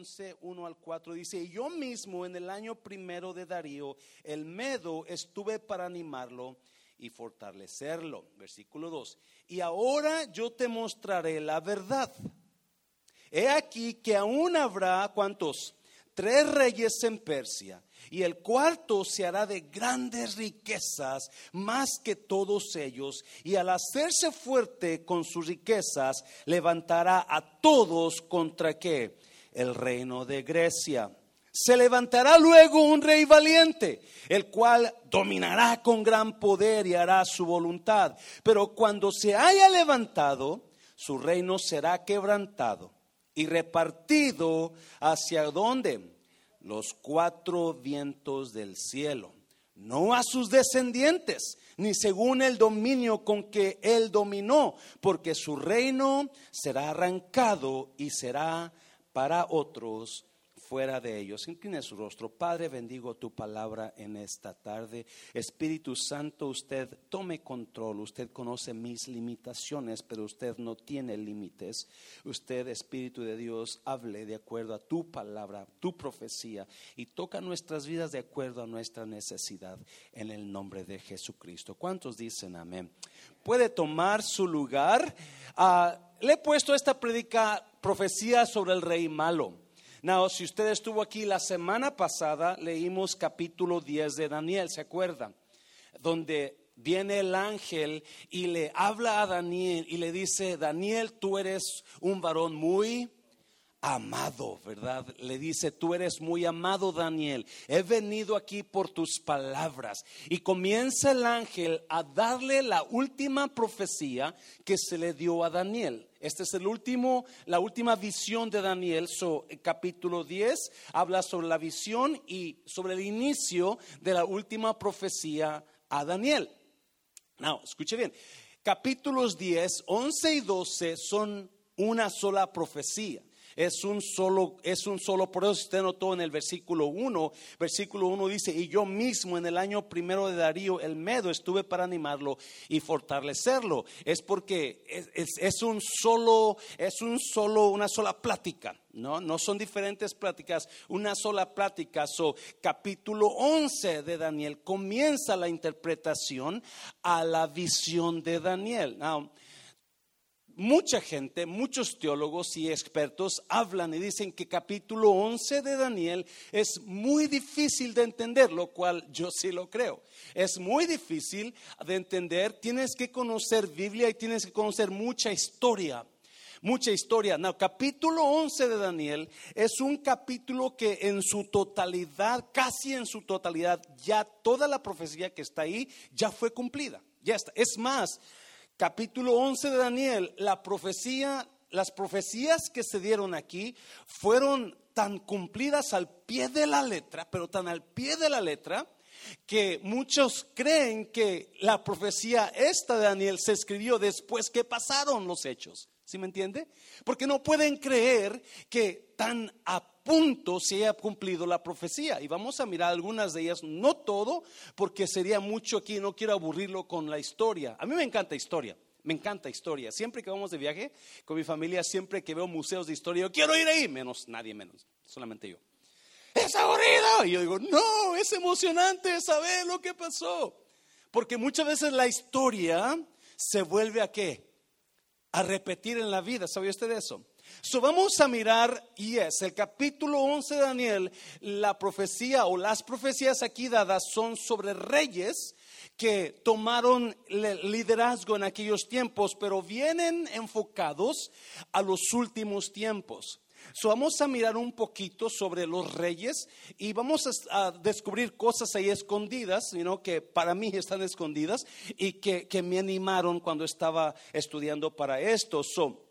11, 1 al 4 dice, y yo mismo en el año primero de Darío, el Medo, estuve para animarlo y fortalecerlo. Versículo 2. Y ahora yo te mostraré la verdad. He aquí que aún habrá, ¿cuántos? Tres reyes en Persia y el cuarto se hará de grandes riquezas más que todos ellos, y al hacerse fuerte con sus riquezas, levantará a todos contra qué? El reino de Grecia. Se levantará luego un rey valiente, el cual dominará con gran poder y hará su voluntad. Pero cuando se haya levantado, su reino será quebrantado y repartido hacia dónde? los cuatro vientos del cielo, no a sus descendientes, ni según el dominio con que él dominó, porque su reino será arrancado y será para otros fuera de ellos. Incline su rostro. Padre, bendigo tu palabra en esta tarde. Espíritu Santo, usted tome control. Usted conoce mis limitaciones, pero usted no tiene límites. Usted, Espíritu de Dios, hable de acuerdo a tu palabra, tu profecía, y toca nuestras vidas de acuerdo a nuestra necesidad en el nombre de Jesucristo. ¿Cuántos dicen amén? Puede tomar su lugar. Ah, le he puesto esta predica profecía sobre el rey malo. Now, si usted estuvo aquí la semana pasada, leímos capítulo 10 de Daniel, ¿se acuerdan? Donde viene el ángel y le habla a Daniel y le dice, Daniel, tú eres un varón muy amado, ¿verdad? Le dice, tú eres muy amado, Daniel. He venido aquí por tus palabras. Y comienza el ángel a darle la última profecía que se le dio a Daniel. Este es el último, la última visión de Daniel. So, capítulo 10 habla sobre la visión y sobre el inicio de la última profecía a Daniel. Now, escuche bien. Capítulos 10, 11 y 12 son una sola profecía es un solo, es un solo, por eso usted notó en el versículo 1, versículo 1 dice, y yo mismo en el año primero de Darío, el Medo, estuve para animarlo y fortalecerlo. Es porque es, un solo, es un solo, una sola plática. No, no son diferentes pláticas, una sola plática. So, capítulo 11 de Daniel comienza la interpretación a la visión de Daniel. Now, mucha gente, muchos teólogos y expertos hablan y dicen que capítulo 11 de Daniel es muy difícil de entender, lo cual yo sí lo creo. Es muy difícil de entender, tienes que conocer Biblia y tienes que conocer mucha historia. Mucha historia. No, capítulo 11 de Daniel es un capítulo que en su totalidad, casi en su totalidad, ya toda la profecía que está ahí ya fue cumplida. Ya está. Es más, capítulo 11 de Daniel, la profecía, las profecías que se dieron aquí fueron tan cumplidas al pie de la letra, pero tan al pie de la letra, que muchos creen que la profecía esta de Daniel se escribió después que pasaron los hechos. ¿Sí me entiende? Porque no pueden creer que tan a punto se haya cumplido la profecía. Y vamos a mirar algunas de ellas, no todo, porque sería mucho aquí, no quiero aburrirlo con la historia. A mí me encanta historia. Me encanta historia. Siempre que vamos de viaje con mi familia, siempre que veo museos de historia, yo quiero ir ahí, menos nadie menos, solamente yo. Es aburrido. Y yo digo, no, es emocionante saber lo que pasó. Porque muchas veces la historia se vuelve a qué? a repetir en la vida. ¿Sabía usted eso? So vamos a mirar, y es el capítulo 11 de Daniel, la profecía o las profecías aquí dadas son sobre reyes que tomaron liderazgo en aquellos tiempos, pero vienen enfocados a los últimos tiempos. So, vamos a mirar un poquito sobre los reyes y vamos a, descubrir cosas ahí escondidas, que para mí están escondidas y que, me animaron cuando estaba estudiando para esto. So,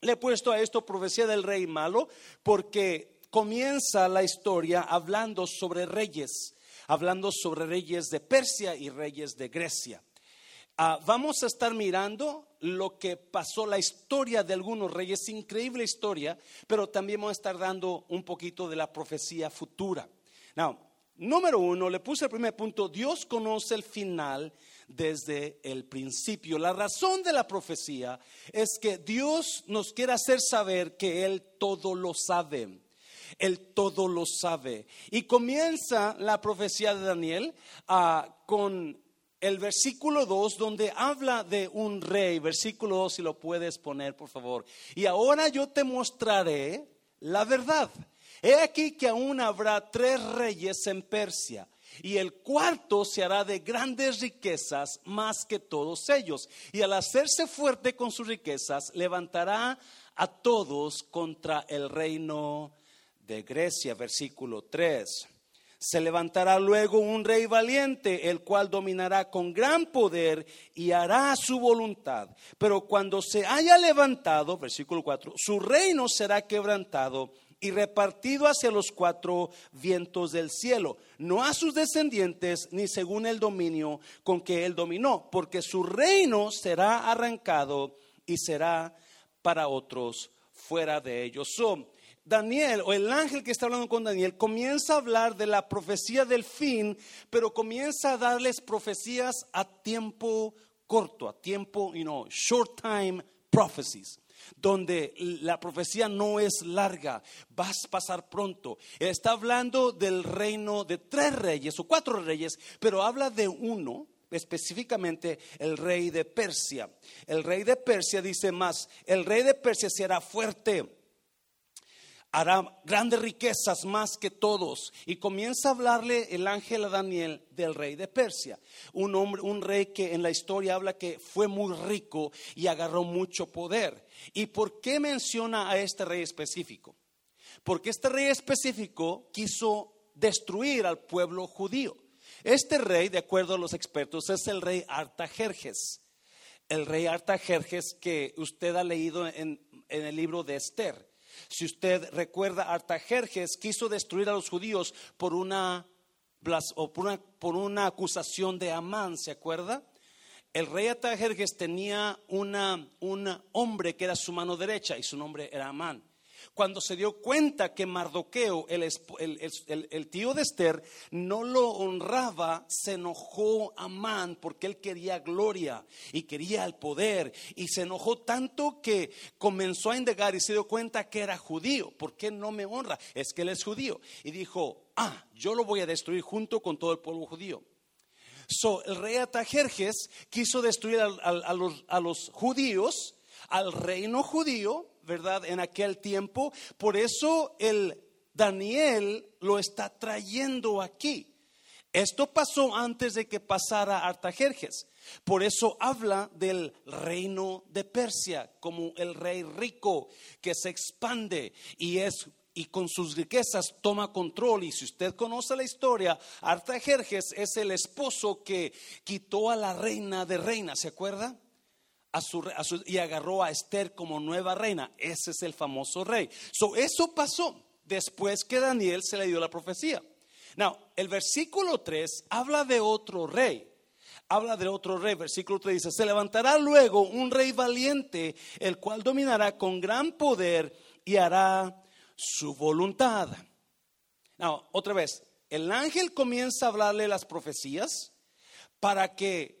le he puesto a esto profecía del rey malo porque comienza la historia hablando sobre reyes, hablando sobre reyes de Persia y reyes de Grecia. Ah, vamos a estar mirando lo que pasó, la historia de algunos reyes, increíble historia, pero también vamos a estar dando un poquito de la profecía futura. Número uno, le puse el primer punto, Dios conoce el final desde el principio. La razón de la profecía es que Dios nos quiere hacer saber que Él todo lo sabe. Él todo lo sabe. Y comienza la profecía de Daniel ah, con el versículo 2 donde habla de un rey. Versículo 2, si lo puedes poner, por favor. Y ahora yo te mostraré la verdad. He aquí que aún habrá tres reyes en Persia. Y el cuarto se hará de grandes riquezas más que todos ellos. Y al hacerse fuerte con sus riquezas, levantará a todos contra el reino de Grecia. Versículo 3. Se levantará luego un rey valiente, el cual dominará con gran poder y hará su voluntad. Pero cuando se haya levantado, versículo 4, su reino será quebrantado y repartido hacia los cuatro vientos del cielo, no a sus descendientes ni según el dominio con que él dominó, porque su reino será arrancado y será para otros fuera de ellos. Daniel o el ángel que está hablando con Daniel comienza a hablar de la profecía del fin, pero comienza a darles profecías a tiempo corto, a tiempo, you know, short time prophecies donde la profecía no es larga, vas a pasar pronto. Está hablando del reino de tres reyes o cuatro reyes, pero habla de uno, específicamente el rey de Persia. El rey de Persia dice más, el rey de Persia será fuerte hará grandes riquezas más que todos. Y comienza a hablarle el ángel a Daniel del rey de Persia, un hombre, un rey que en la historia habla que fue muy rico y agarró mucho poder. ¿Y por qué menciona a este rey específico? Porque este rey específico quiso destruir al pueblo judío. Este rey, de acuerdo a los expertos, es el rey Artajerjes. El rey Artajerjes que usted ha leído en, en el libro de Esther. Si usted recuerda, Artajerjes quiso destruir a los judíos por una, por una, acusación de Amán, ¿se acuerda? El rey Artajerjes tenía una, un hombre que era su mano derecha y su nombre era Amán. Cuando se dio cuenta que Mardoqueo, el, tío de Esther, no lo honraba, se enojó Amán porque él quería gloria y quería el poder. Y se enojó tanto que comenzó a indagar y se dio cuenta que era judío. ¿Por qué no me honra? Es que él es judío. Y dijo, ah, yo lo voy a destruir junto con todo el pueblo judío. So, el rey Atajerjes quiso destruir a los judíos, al reino judío, ¿verdad? En aquel tiempo. Por eso el Daniel lo está trayendo aquí. Esto pasó antes de que pasara Artajerjes. Por eso habla del reino de Persia como el rey rico que se expande y es y con sus riquezas toma control. Y si usted conoce la historia, Artajerjes es el esposo que quitó a la reina de reinas, ¿se acuerda? Y agarró a Esther como nueva reina. Ese es el famoso rey. So, eso pasó después que Daniel se le dio la profecía. Now, el versículo 3 habla de otro rey. Habla de otro rey. Versículo 3 dice, se levantará luego un rey valiente, el cual dominará con gran poder y hará su voluntad. Now, otra vez, el ángel comienza a hablarle las profecías para que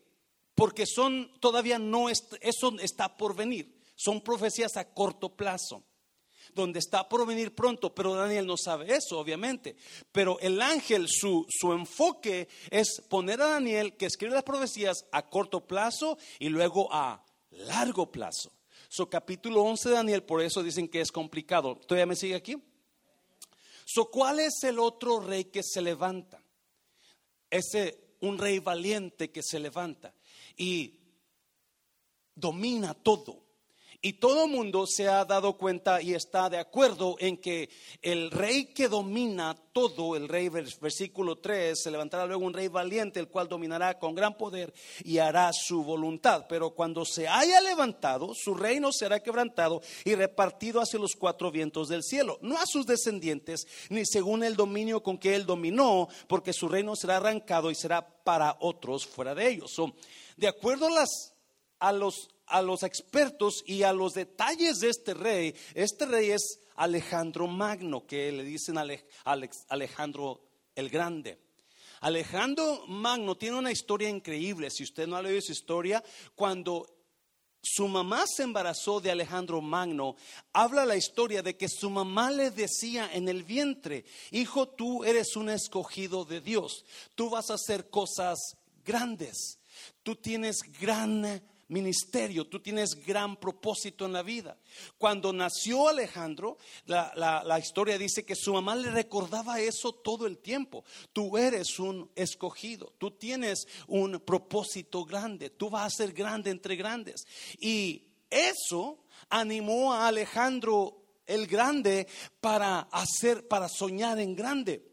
porque son todavía no, eso está por venir. Son profecías a corto plazo, donde está por venir pronto, pero Daniel no sabe eso, obviamente. Pero el ángel, su, su enfoque es poner a Daniel que escribe las profecías a corto plazo y luego a largo plazo. So, capítulo 11 de Daniel, por eso dicen que es complicado. ¿Todavía me sigue aquí? So, ¿cuál es el otro rey que se levanta? Ese, un rey valiente que se levanta y domina todo. Y todo mundo se ha dado cuenta y está de acuerdo en que el rey que domina todo, el rey versículo 3, se levantará luego un rey valiente, el cual dominará con gran poder y hará su voluntad. Pero cuando se haya levantado, su reino será quebrantado y repartido hacia los cuatro vientos del cielo, no a sus descendientes, ni según el dominio con que él dominó, porque su reino será arrancado y será para otros fuera de ellos. De acuerdo a, los, a los expertos y a los detalles de este rey, este rey es Alejandro Magno, que le dicen Alejandro el Grande. Alejandro Magno tiene una historia increíble. Si usted no ha leído su historia, cuando su mamá se embarazó de Alejandro Magno, habla la historia de que su mamá le decía en el vientre, hijo, tú eres un escogido de Dios, tú vas a hacer cosas grandes, tú tienes gran ministerio, tú tienes gran propósito en la vida. Cuando nació Alejandro, la, historia dice que su mamá le recordaba eso todo el tiempo. Tú eres un escogido, tú tienes un propósito grande, tú vas a ser grande entre grandes. Y eso animó a Alejandro el grande para hacer, para soñar en grande.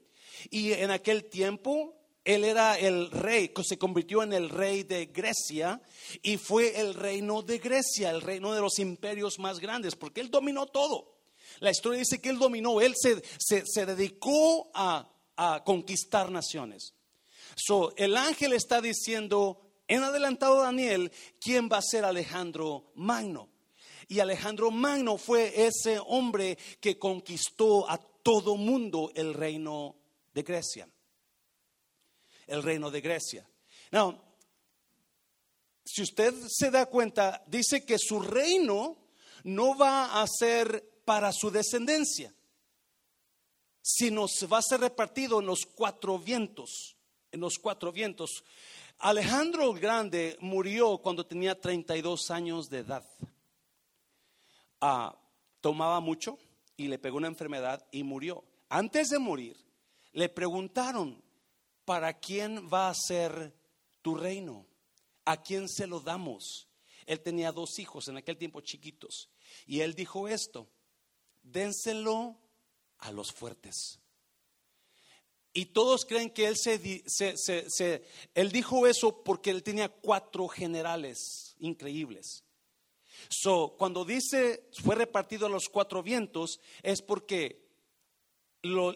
Y en aquel tiempo él era el rey, se convirtió en el rey de Grecia y fue el reino de Grecia, el reino de los imperios más grandes, porque él dominó todo. La historia dice que él dominó, él se, se, dedicó a, a, conquistar naciones. So, el ángel está diciendo, en adelantado Daniel, ¿quién va a ser Alejandro Magno? Y Alejandro Magno fue ese hombre que conquistó a todo mundo el reino de Grecia el reino de Grecia. Now, si usted se da cuenta, dice que su reino no va a ser para su descendencia, sino se va a ser repartido en los cuatro vientos, en los cuatro vientos. Alejandro Grande murió cuando tenía 32 años de edad. Ah, tomaba mucho y le pegó una enfermedad y murió. Antes de morir, le preguntaron, ¿para quién va a ser tu reino? ¿A quién se lo damos? Él tenía dos hijos en aquel tiempo chiquitos. Y él dijo esto, dénselo a los fuertes. Y todos creen que él, se, él dijo eso porque él tenía cuatro generales increíbles. So, cuando dice fue repartido a los cuatro vientos, es porque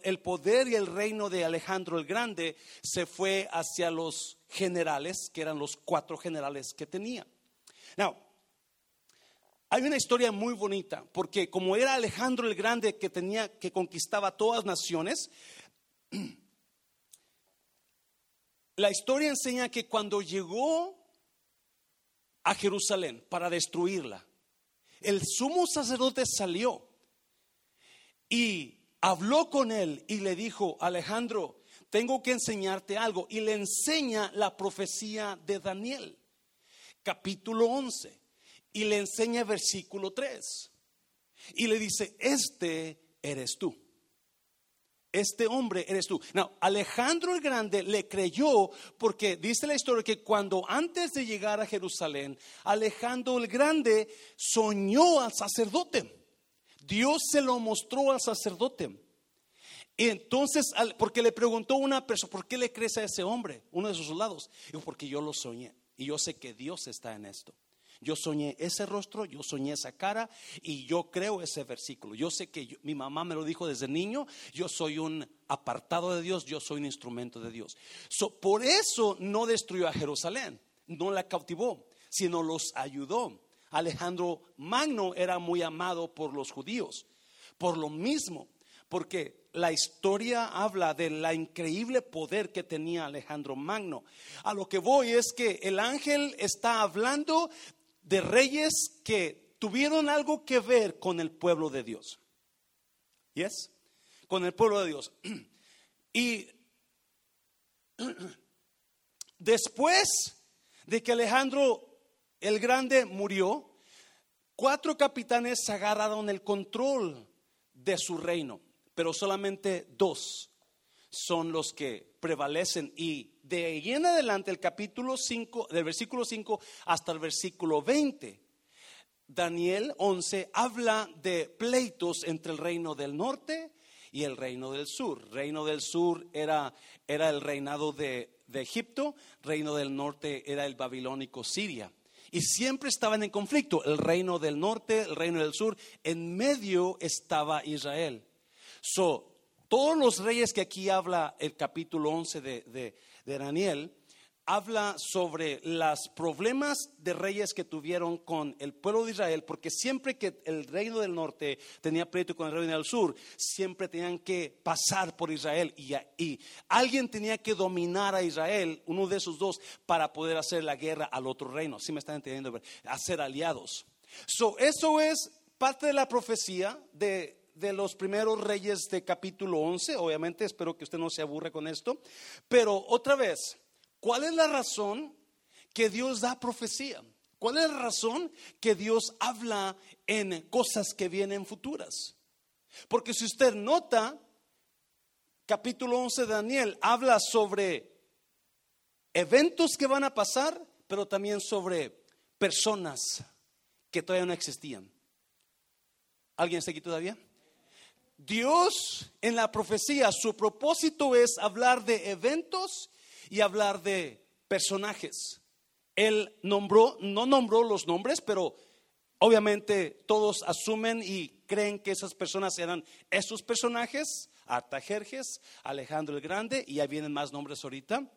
el poder y el reino de Alejandro el Grande se fue hacia los generales, que eran los cuatro generales que tenía. Now, hay una historia muy bonita, porque como era Alejandro el Grande que tenía, que conquistaba todas naciones, la historia enseña que cuando llegó a Jerusalén para destruirla, el sumo sacerdote salió y habló con él y le dijo, Alejandro, tengo que enseñarte algo. Y le enseña la profecía de Daniel, capítulo 11. Y le enseña versículo 3. Y le dice, este eres tú. Este hombre eres tú. No, Alejandro el Grande le creyó porque dice la historia que cuando antes de llegar a Jerusalén, Alejandro el Grande soñó al sacerdote. Dios se lo mostró al sacerdote. Y entonces, porque le preguntó una persona, ¿por qué le crees a ese hombre? Uno de sus soldados. Dijo, porque yo lo soñé. Y yo sé que Dios está en esto. Yo soñé ese rostro, yo soñé esa cara y yo creo ese versículo. Yo sé que mi mamá me lo dijo desde niño, yo soy un apartado de Dios, yo soy un instrumento de Dios. por eso no destruyó a Jerusalén, no la cautivó, sino los ayudó. Alejandro Magno era muy amado por los judíos. Por lo mismo, porque la historia habla del increíble poder que tenía Alejandro Magno. A lo que voy es que el ángel está hablando de reyes que tuvieron algo que ver con el pueblo de Dios. ¿Yes? Con el pueblo de Dios. Y después de que Alejandro el grande murió, cuatro capitanes agarraron el control de su reino, pero solamente dos son los que prevalecen y de ahí en adelante el capítulo 5, del versículo 5 hasta el versículo 20, Daniel 11 habla de pleitos entre el reino del norte y el reino del sur. Reino del sur era, era el reinado de, de Egipto, reino del norte era el babilónico Siria y siempre estaban en conflicto, el reino del norte, el reino del sur, en medio estaba Israel. So, todos los reyes que aquí habla el capítulo 11 de, Daniel, habla sobre los problemas de reyes que tuvieron con el pueblo de Israel, porque siempre que el reino del norte tenía pleito con el reino del sur, siempre tenían que pasar por Israel y, alguien tenía que dominar a Israel, uno de esos dos, para poder hacer la guerra al otro reino. Si me están entendiendo? Hacer aliados. So, eso es parte de la profecía de de los primeros reyes de capítulo 11. Obviamente, espero que usted no se aburre con esto. Pero otra vez, ¿cuál es la razón que Dios da profecía? ¿Cuál es la razón que Dios habla en cosas que vienen futuras? Porque si usted nota, capítulo 11 de Daniel habla sobre eventos que van a pasar, pero también sobre personas que todavía no existían. ¿Alguien está aquí todavía? Dios en la profecía, su propósito es hablar de eventos y hablar de personajes. Él nombró, no nombró los nombres, pero obviamente todos asumen y creen que esas personas eran esos personajes, Artajerjes, Alejandro el Grande, y ahí vienen más nombres ahorita.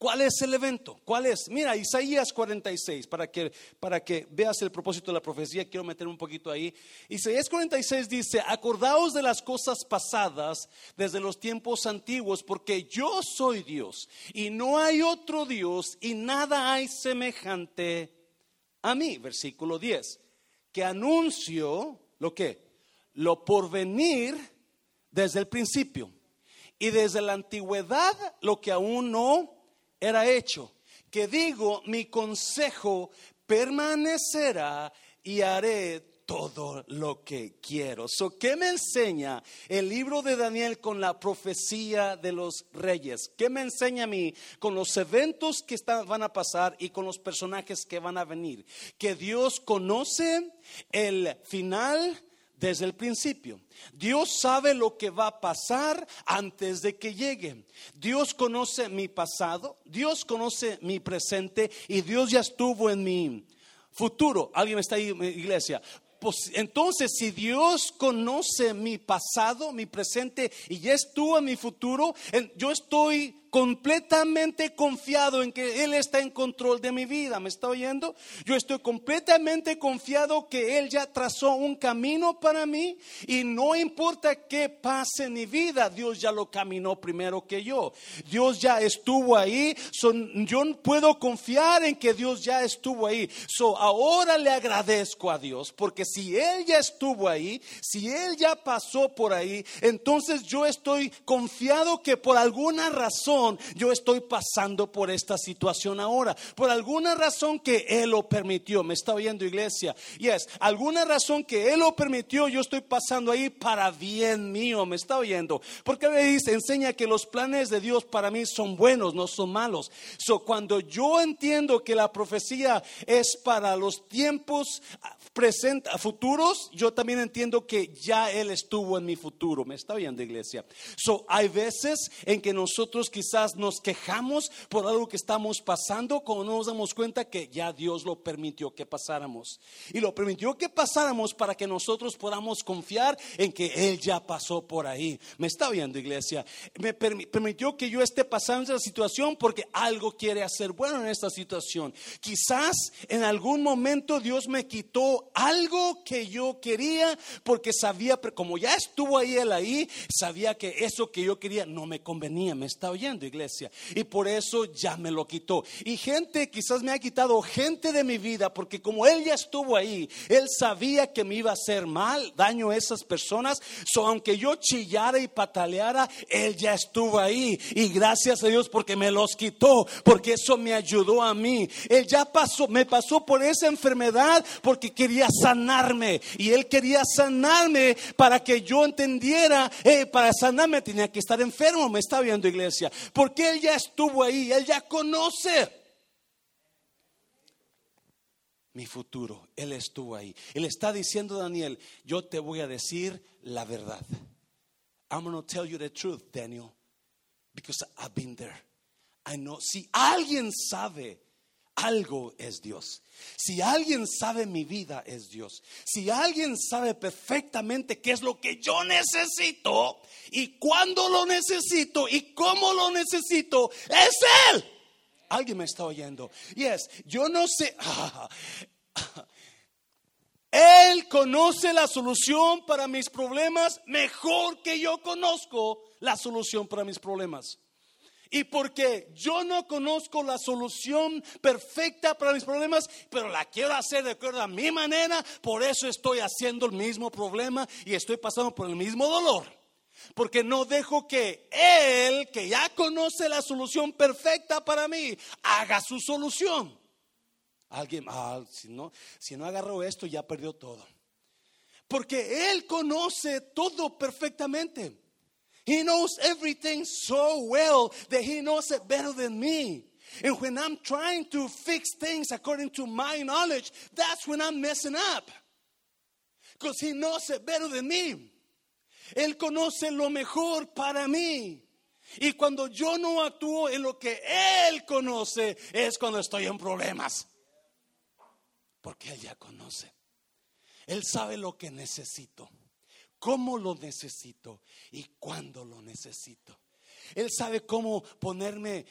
¿Cuál es el evento? ¿Cuál es? Mira, Isaías 46, para que, para que veas el propósito de la profecía, quiero meter un poquito ahí. Isaías 46 dice, acordaos de las cosas pasadas desde los tiempos antiguos, porque yo soy Dios y no hay otro Dios y nada hay semejante a mí. Versículo 10, que anuncio lo que, lo porvenir desde el principio y desde la antigüedad lo que aún no era hecho, que digo, mi consejo permanecerá y haré todo lo que quiero. So, ¿Qué me enseña el libro de Daniel con la profecía de los reyes? ¿Qué me enseña a mí con los eventos que están, van a pasar y con los personajes que van a venir? Que Dios conoce el final desde el principio. Dios sabe lo que va a pasar antes de que llegue. Dios conoce mi pasado, Dios conoce mi presente y Dios ya estuvo en mi futuro. ¿Alguien está ahí, iglesia? Pues, entonces, si Dios conoce mi pasado, mi presente y ya estuvo en mi futuro, yo estoy completamente confiado en que Él está en control de mi vida. ¿Me está oyendo? Yo estoy completamente confiado que Él ya trazó un camino para mí y no importa qué pase en mi vida, Dios ya lo caminó primero que yo. Dios ya estuvo ahí. yo puedo confiar en que Dios ya estuvo ahí. So, ahora le agradezco a Dios porque si Él ya estuvo ahí, si Él ya pasó por ahí, entonces yo estoy confiado que por alguna razón yo estoy pasando por esta situación ahora. Por alguna razón que Él lo permitió. ¿Me está oyendo iglesia? Yes, alguna razón que Él lo permitió, yo estoy pasando ahí para bien mío. ¿Me está oyendo? Porque me dice, enseña que los planes de Dios para mí son buenos, no son malos. So, cuando yo entiendo que la profecía es para los tiempos presentes, futuros, yo también entiendo que ya Él estuvo en mi futuro. ¿Me está oyendo, iglesia? So, hay veces en que nosotros quizás nos quejamos por algo que estamos pasando, como no nos damos cuenta que ya Dios lo permitió que pasáramos. Y lo permitió que pasáramos para que nosotros podamos confiar en que Él ya pasó por ahí. ¿Me está oyendo, iglesia? Me permitió que yo esté pasando esa situación porque algo quiere hacer bueno en esta situación. Quizás en algún momento Dios me quitó algo que yo quería porque sabía, como ya estuvo ahí él ahí, sabía que eso que yo quería no me convenía, me está oyendo iglesia. Y por eso ya me lo quitó. Y gente quizás me ha quitado gente de mi vida porque como él ya estuvo ahí, él sabía que me iba a hacer mal, daño a esas personas. So, aunque yo chillara y pataleara, él ya estuvo ahí. Y gracias a Dios porque me los quitó, porque eso me ayudó a mí. Él ya pasó, me pasó por esa enfermedad porque quería quería sanarme y Él quería sanarme para que yo entendiera, eh, para sanarme tenía que estar enfermo, me está viendo iglesia, porque Él ya estuvo ahí, Él ya conoce mi futuro, Él estuvo ahí. Él está diciendo, Daniel, yo te voy a decir la verdad. I'm going to tell you the truth, Daniel, because I've been there. I know, si alguien sabe algo es Dios. Si alguien sabe mi vida es Dios. Si alguien sabe perfectamente qué es lo que yo necesito y cuándo lo necesito y cómo lo necesito, es Él. Alguien me está oyendo. Yes, yo no sé. Él conoce la solución para mis problemas mejor que yo conozco la solución para mis problemas. Y porque yo no conozco la solución perfecta para mis problemas, pero la quiero hacer de acuerdo a mi manera, por eso estoy haciendo el mismo problema y estoy pasando por el mismo dolor. Porque no dejo que Él, que ya conoce la solución perfecta para mí, haga su solución. Alguien, ah, si no, si no agarró esto, ya perdió todo. Porque Él conoce todo perfectamente. He knows everything so well that He knows it better than me. And when I'm trying to fix things according to my knowledge, that's when I'm messing up. Because He knows it better than me. Él conoce lo mejor para mí. Y cuando yo no actúo en lo que Él conoce, es cuando estoy en problemas. Porque Él ya conoce. Él sabe lo que necesito, cómo lo necesito y cuándo lo necesito. Él sabe cómo ponerme,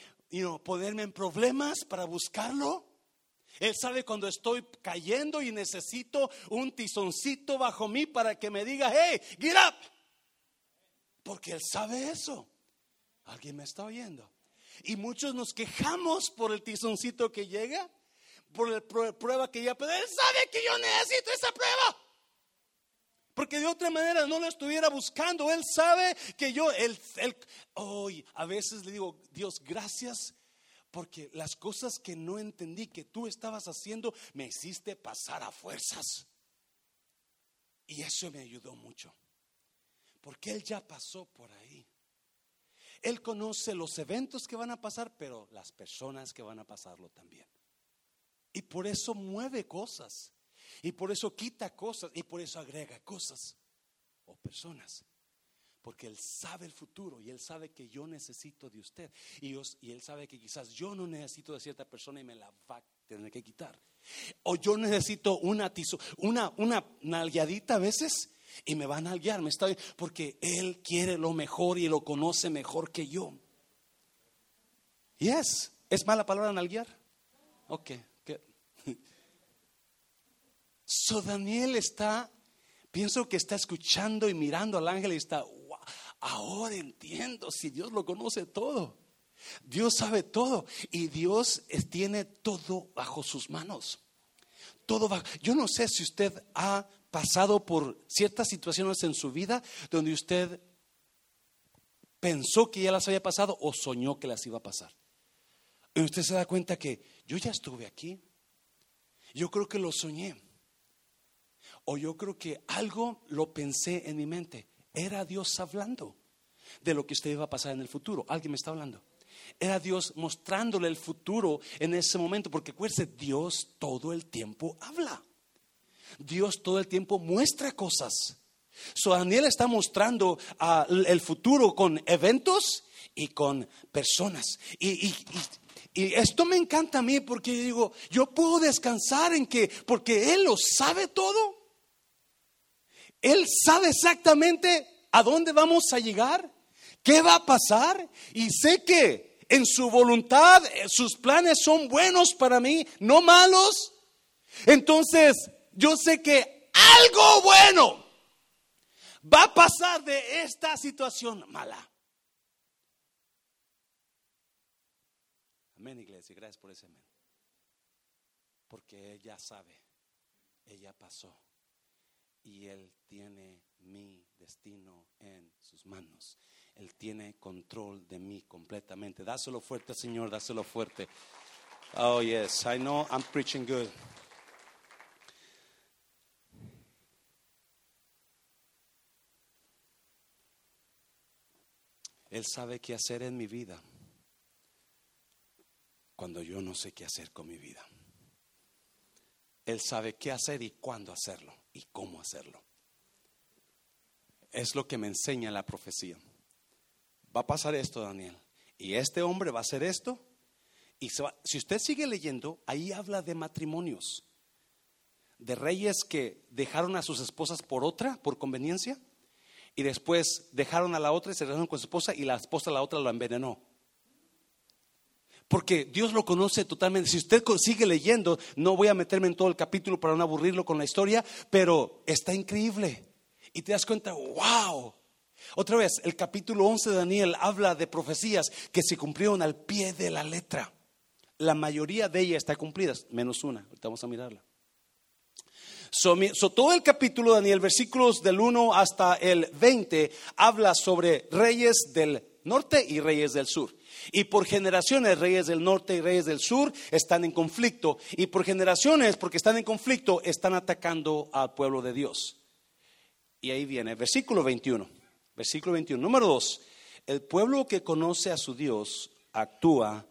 ponerme en problemas para buscarlo. Él sabe cuando estoy cayendo y necesito un tizoncito bajo mí para que me diga, hey, get up. Porque Él sabe eso. ¿Alguien me está oyendo? Y muchos nos quejamos por el tizoncito que llega por la prueba que ya, pero él sabe que yo necesito esa prueba. Porque de otra manera no lo estuviera buscando. Él sabe que yo, él, hoy a veces le digo, Dios, gracias porque las cosas que no entendí que tú estabas haciendo, me hiciste pasar a fuerzas. Y eso me ayudó mucho. Porque Él ya pasó por ahí. Él conoce los eventos que van a pasar, pero las personas que van a pasarlo también. Y por eso mueve cosas. Y por eso quita cosas. Y por eso agrega cosas. O personas. Porque Él sabe el futuro y Él sabe que yo necesito de usted. Y, y, Él sabe que quizás yo no necesito de cierta persona y me la va a tener que quitar. O yo necesito una tizo, una, una nalgueadita a veces y me van a nalguear. Me está, porque Él quiere lo mejor y lo conoce mejor que yo. Yes. ¿Es mala palabra nalguear? Ok. So Daniel está, pienso que está escuchando y mirando al ángel y está, ahora entiendo si Dios lo conoce todo. Dios sabe todo y Dios tiene todo bajo sus manos. Todo bajo. Yo no sé si usted ha pasado por ciertas situaciones en su vida donde usted pensó que ya las había pasado o soñó que las iba a pasar. Y usted se da cuenta que yo ya estuve aquí. Yo creo que lo soñé. O yo creo que algo lo pensé en mi mente. Era Dios hablando de lo que usted iba a pasar en el futuro. Alguien me está hablando. Era Dios mostrándole el futuro en ese momento, porque acuérdese, Dios todo el tiempo habla. Dios todo el tiempo muestra cosas. So Daniel está mostrando ah, el futuro con eventos y con personas. Y, y, esto me encanta a mí porque digo, yo puedo descansar en que, porque Él lo sabe todo. Él sabe exactamente a dónde vamos a llegar, qué va a pasar y sé que en su voluntad eh, sus planes son buenos para mí, no malos. Entonces, yo sé que algo bueno va a pasar de esta situación mala. Amén, iglesia, gracias por ese amén. Porque ella sabe, ella pasó y Él tiene mi destino en sus manos. Él tiene control de mí completamente. Dáselo fuerte, Señor, dáselo fuerte. Oh, yes, I know I'm preaching good. Él sabe qué hacer en mi vida cuando yo no sé qué hacer con mi vida. Él sabe qué hacer y cuándo hacerlo y cómo hacerlo. Es lo que me enseña la profecía. Va a pasar esto, Daniel. Y este hombre va a hacer esto. Y si usted sigue leyendo, ahí habla de matrimonios. De reyes que dejaron a sus esposas por otra, por conveniencia. Y después dejaron a la otra y se reunión con su esposa y la esposa a la otra lo envenenó. Porque Dios lo conoce totalmente. Si usted sigue leyendo, no voy a meterme en todo el capítulo para no aburrirlo con la historia, pero está increíble. Y te das cuenta, wow. Otra vez, el capítulo 11 de Daniel habla de profecías que se cumplieron al pie de la letra. La mayoría de ellas está cumplidas, menos una. Ahorita vamos a mirarla. So, todo el capítulo de Daniel, versículos del 1 hasta el 20, habla sobre reyes del norte y reyes del sur. Y por generaciones, reyes del norte y reyes del sur están en conflicto. Y por generaciones, porque están en conflicto, están atacando al pueblo de Dios. Y ahí viene, versículo 21. Versículo 21. Número 2. El pueblo que conoce a su Dios actúa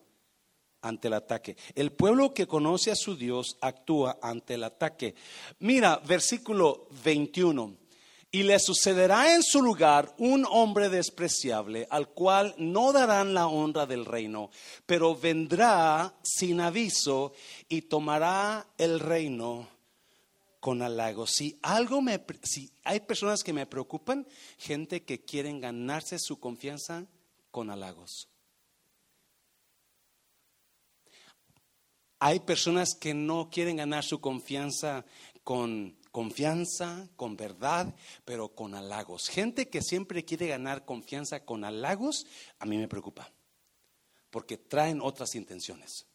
ante el ataque. El pueblo que conoce a su Dios actúa ante el ataque. Mira, versículo 21. Y le sucederá en su lugar un hombre despreciable, al cual no darán la honra del reino, pero vendrá sin aviso y tomará el reino con halagos. Si algo me, si hay personas que me preocupan, gente que quieren ganarse su confianza con halagos. Hay personas que no quieren ganar su confianza con confianza, con verdad, pero con halagos. Gente que siempre quiere ganar confianza con halagos, a mí me preocupa, porque traen otras intenciones.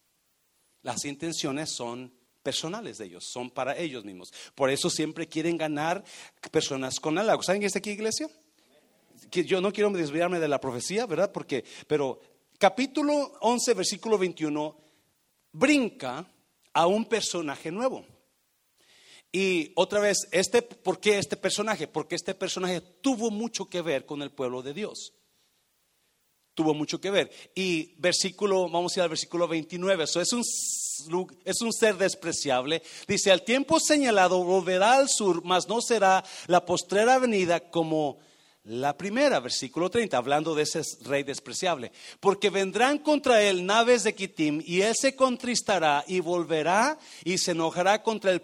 Las intenciones son personales de ellos, son para ellos mismos. Por eso siempre quieren ganar personas con halagos. ¿Saben qué está aquí, iglesia? Yo no quiero desviarme de la profecía, ¿verdad? Porque, pero capítulo 11, versículo 21 brinca a un personaje nuevo. Y otra vez, este, ¿por qué este personaje? Porque este personaje tuvo mucho que ver con el pueblo de Dios. Tuvo mucho que ver. Y versículo, vamos a ir al versículo 29. Eso es un, es un ser despreciable. Dice, al tiempo señalado volverá al sur, mas no será la postrera venida como la primera, versículo 30, hablando de ese rey despreciable. Porque vendrán contra él naves de Kitim y él se contristará y volverá y se enojará contra el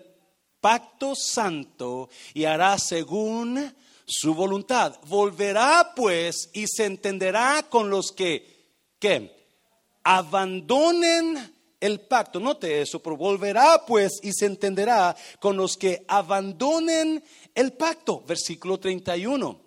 pacto santo y hará según su voluntad. Volverá pues y se entenderá con los que. Abandonen el pacto. Note eso, pero volverá pues y se entenderá con los que abandonen el pacto. Versículo 31.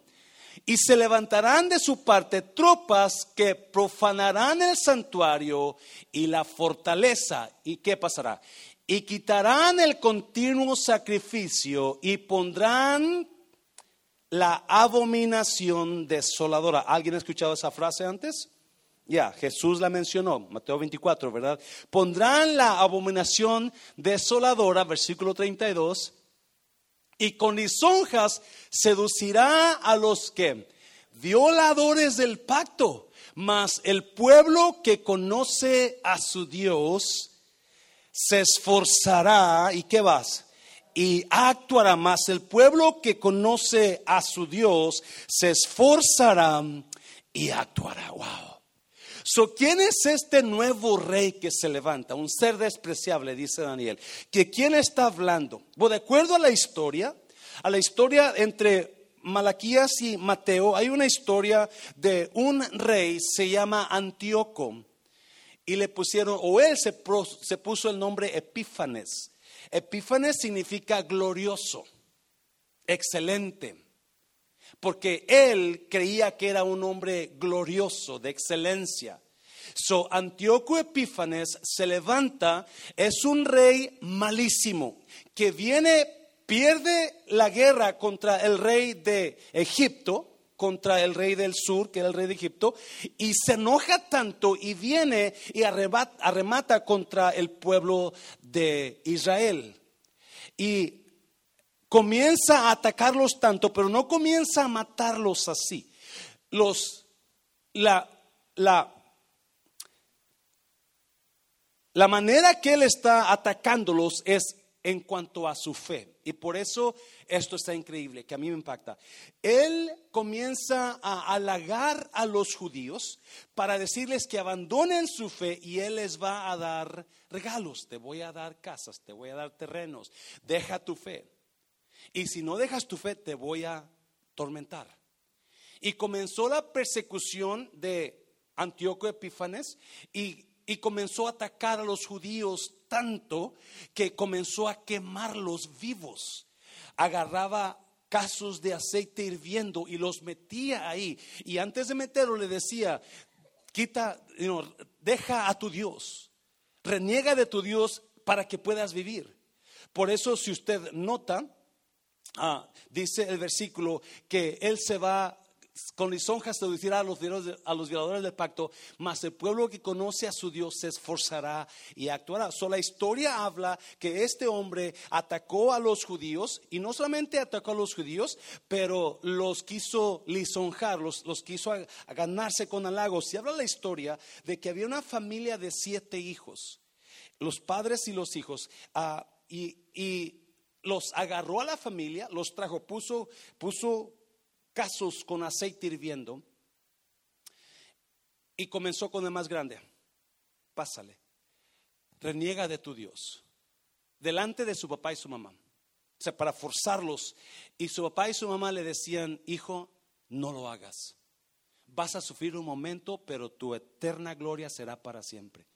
Y se levantarán de su parte tropas que profanarán el santuario y la fortaleza. ¿Y qué pasará? Y quitarán el continuo sacrificio y pondrán la abominación desoladora. ¿Alguien ha escuchado esa frase antes? Ya, Jesús la mencionó, Mateo 24, ¿verdad? Pondrán la abominación desoladora, versículo 32 y con lisonjas seducirá a los que violadores del pacto, mas el pueblo que conoce a su Dios se esforzará y qué vas y actuará más el pueblo que conoce a su Dios se esforzará y actuará. Wow. So, ¿quién es este nuevo rey que se levanta? Un ser despreciable, dice Daniel. ¿Que quién está hablando? De acuerdo a la historia, a la historia entre Malaquías y Mateo, hay una historia de un rey, se llama Antíoco, y le pusieron, o él se, se puso el nombre Epífanes. Epífanes significa glorioso, excelente porque él creía que era un hombre glorioso, de excelencia. So, Antíoco Epífanes se levanta, es un rey malísimo, que viene, pierde la guerra contra el rey de Egipto, contra el rey del sur, que era el rey de Egipto, y se enoja tanto y viene y arremata contra el pueblo de Israel. Y comienza a atacarlos tanto, pero no comienza a matarlos así. Los, la, la, la manera que él está atacándolos es en cuanto a su fe. Y por eso esto está increíble, que a mí me impacta. Él comienza a halagar a los judíos para decirles que abandonen su fe y Él les va a dar regalos. Te voy a dar casas, te voy a dar terrenos. Deja tu fe. Y si no dejas tu fe, te voy a tormentar. Y comenzó la persecución de Antíoco Epífanes y y comenzó a atacar a los judíos tanto que comenzó a quemarlos vivos. Agarraba casos de aceite hirviendo y los metía ahí. Y antes de meterlo le decía, quita, deja a tu Dios, reniega de tu Dios para que puedas vivir. Por eso si usted nota, ah, dice el versículo que Él se va con lisonjas seducirá a los, a los violadores del pacto, mas el pueblo que conoce a su Dios se esforzará y actuará. So, la historia habla que este hombre atacó a los judíos y no solamente atacó a los judíos, pero los quiso lisonjar, los, quiso ganarse con halagos. Y habla la historia de que había una familia de siete hijos, los padres y los hijos, ah, y, y los agarró a la familia, los trajo, puso, puso casos con aceite hirviendo y comenzó con el más grande. Pásale, reniega de tu Dios, delante de su papá y su mamá. O sea, para forzarlos. Y su papá y su mamá le decían, hijo, no lo hagas. Vas a sufrir un momento, pero tu eterna gloria será para siempre.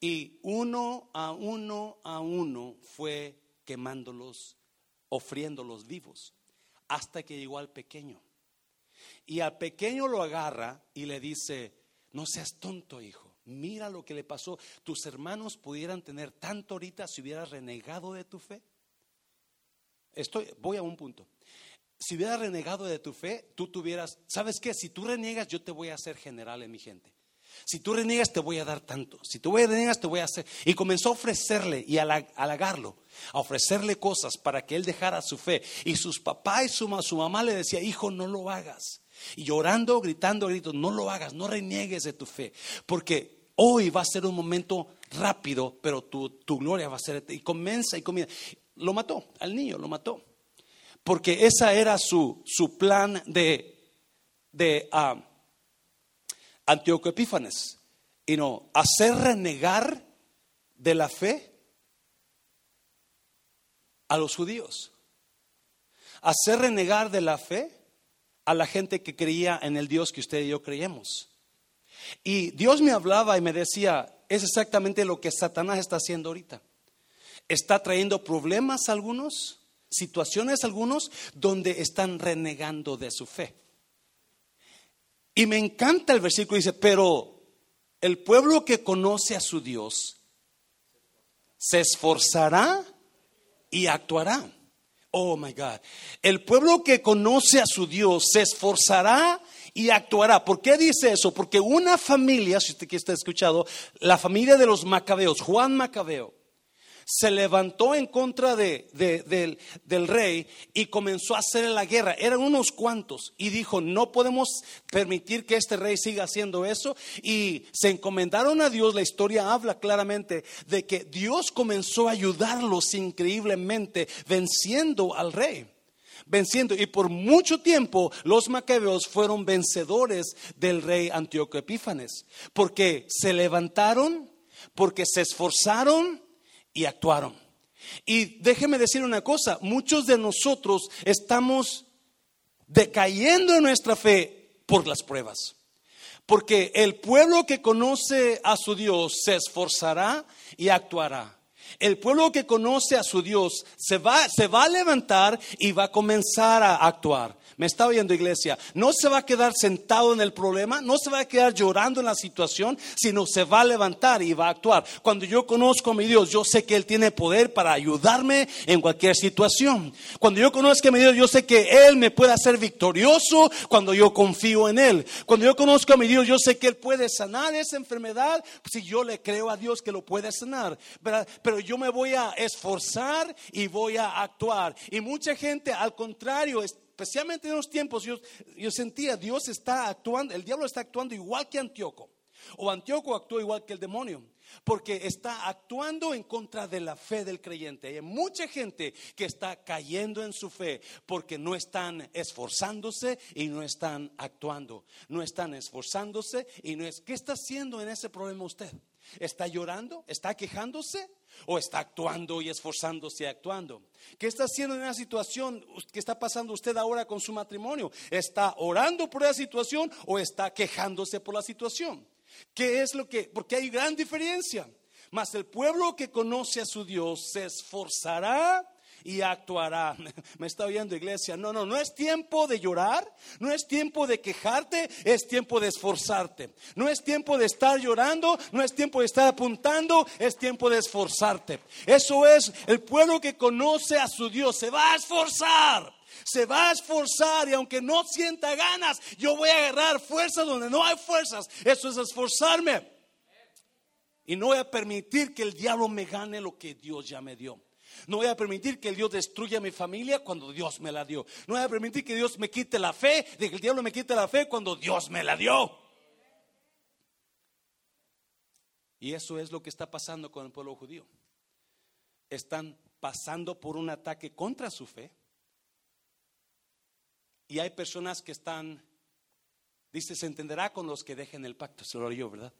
Y uno a uno a uno fue quemándolos, ofriéndolos vivos hasta que llegó al pequeño. Y al pequeño lo agarra y le dice, no seas tonto, hijo. Mira lo que le pasó. Tus hermanos pudieran tener tanto ahorita si hubieras renegado de tu fe. Estoy, voy a un punto. Si hubieras renegado de tu fe, tú tuvieras, ¿sabes qué? Si tú reniegas, yo te voy a hacer general en mi gente. Si tú reniegas, te voy a dar tanto. Si tú reniegas, te voy a hacer. Y comenzó a ofrecerle y a halagarlo, a ofrecerle cosas para que él dejara su fe. Y sus papás y su, mamá le decía, hijo, no lo hagas. Y llorando, gritando, gritos, no lo hagas, no reniegues de tu fe. Porque hoy va a ser un momento rápido, pero tu, gloria va a ser. Y comienza y comienza. Lo mató, al niño lo mató. Porque esa era su, plan de, uh, Antíoco Epífanes. Y no, hacer renegar de la fe a los judíos. Hacer renegar de la fe a la gente que creía en el Dios que usted y yo creemos. Y Dios me hablaba y me decía, es exactamente lo que Satanás está haciendo ahorita. Está trayendo problemas a algunos, situaciones a algunos, donde están renegando de su fe. Y me encanta el versículo, dice, pero el pueblo que conoce a su Dios se esforzará y actuará. Oh my God. El pueblo que conoce a su Dios se esforzará y actuará. ¿Por qué dice eso? Porque una familia, si usted está escuchado, la familia de los macabeos, Juan Macabeo, se levantó en contra de, del, rey y comenzó a hacer la guerra. Eran unos cuantos y dijo, no podemos permitir que este rey siga haciendo eso. Y se encomendaron a Dios. La historia habla claramente de que Dios comenzó a ayudarlos increíblemente venciendo al rey venciendo. Y por mucho tiempo los macabeos fueron vencedores del rey Antíoco Epífanes, porque se levantaron, porque se esforzaron y actuaron. Y déjeme decir una cosa, muchos de nosotros estamos decayendo en nuestra fe por las pruebas. Porque el pueblo que conoce a su Dios se esforzará y actuará. El pueblo que conoce a su Dios se va, se va a levantar y va a comenzar a actuar. Me está oyendo iglesia. No se va a quedar sentado en el problema, no se va a quedar llorando en la situación, sino se va a levantar y va a actuar. Cuando yo conozco a mi Dios, yo sé que Él tiene poder para ayudarme en cualquier situación. Cuando yo conozco a mi Dios, yo sé que Él me puede hacer victorioso cuando yo confío en Él. Cuando yo conozco a mi Dios, yo sé que Él puede sanar esa enfermedad si yo le creo a Dios que lo puede sanar. Pero yo me voy a esforzar y voy a actuar. Y mucha gente, al contrario, especialmente en los tiempos, yo, yo sentía Dios está actuando, el diablo está actuando igual que Antíoco. O Antíoco actuó igual que el demonio, porque está actuando en contra de la fe del creyente. Hay mucha gente que está cayendo en su fe porque no están esforzándose y no están actuando. No están esforzándose y no es. ¿Qué está haciendo en ese problema usted? ¿Está llorando? ¿Está quejándose? ¿O está actuando y esforzándose y actuando? ¿Qué está haciendo en una situación que está pasando usted ahora con su matrimonio? ¿Está orando por esa situación o está quejándose por la situación? ¿Qué es lo que? Porque hay gran diferencia. Mas el pueblo que conoce a su Dios se esforzará y actuará. Me está oyendo iglesia. No, no, no es tiempo de llorar, no es tiempo de quejarte, es tiempo de esforzarte. No es tiempo de estar llorando, no es tiempo de estar apuntando, es tiempo de esforzarte. Eso es el pueblo que conoce a su Dios, se va a esforzar. Se va a esforzar y aunque no sienta ganas, yo voy a agarrar fuerzas donde no hay fuerzas. Eso es esforzarme. Y no voy a permitir que el diablo me gane lo que Dios ya me dio. No voy a permitir que Dios destruya mi familia cuando Dios me la dio. No voy a permitir que Dios me quite la fe, de que el diablo me quite la fe cuando Dios me la dio. Y eso es lo que está pasando con el pueblo judío. Están pasando por un ataque contra su fe. Y hay personas que están, dice, se entenderá con los que dejen el pacto. Se lo yo, ¿verdad?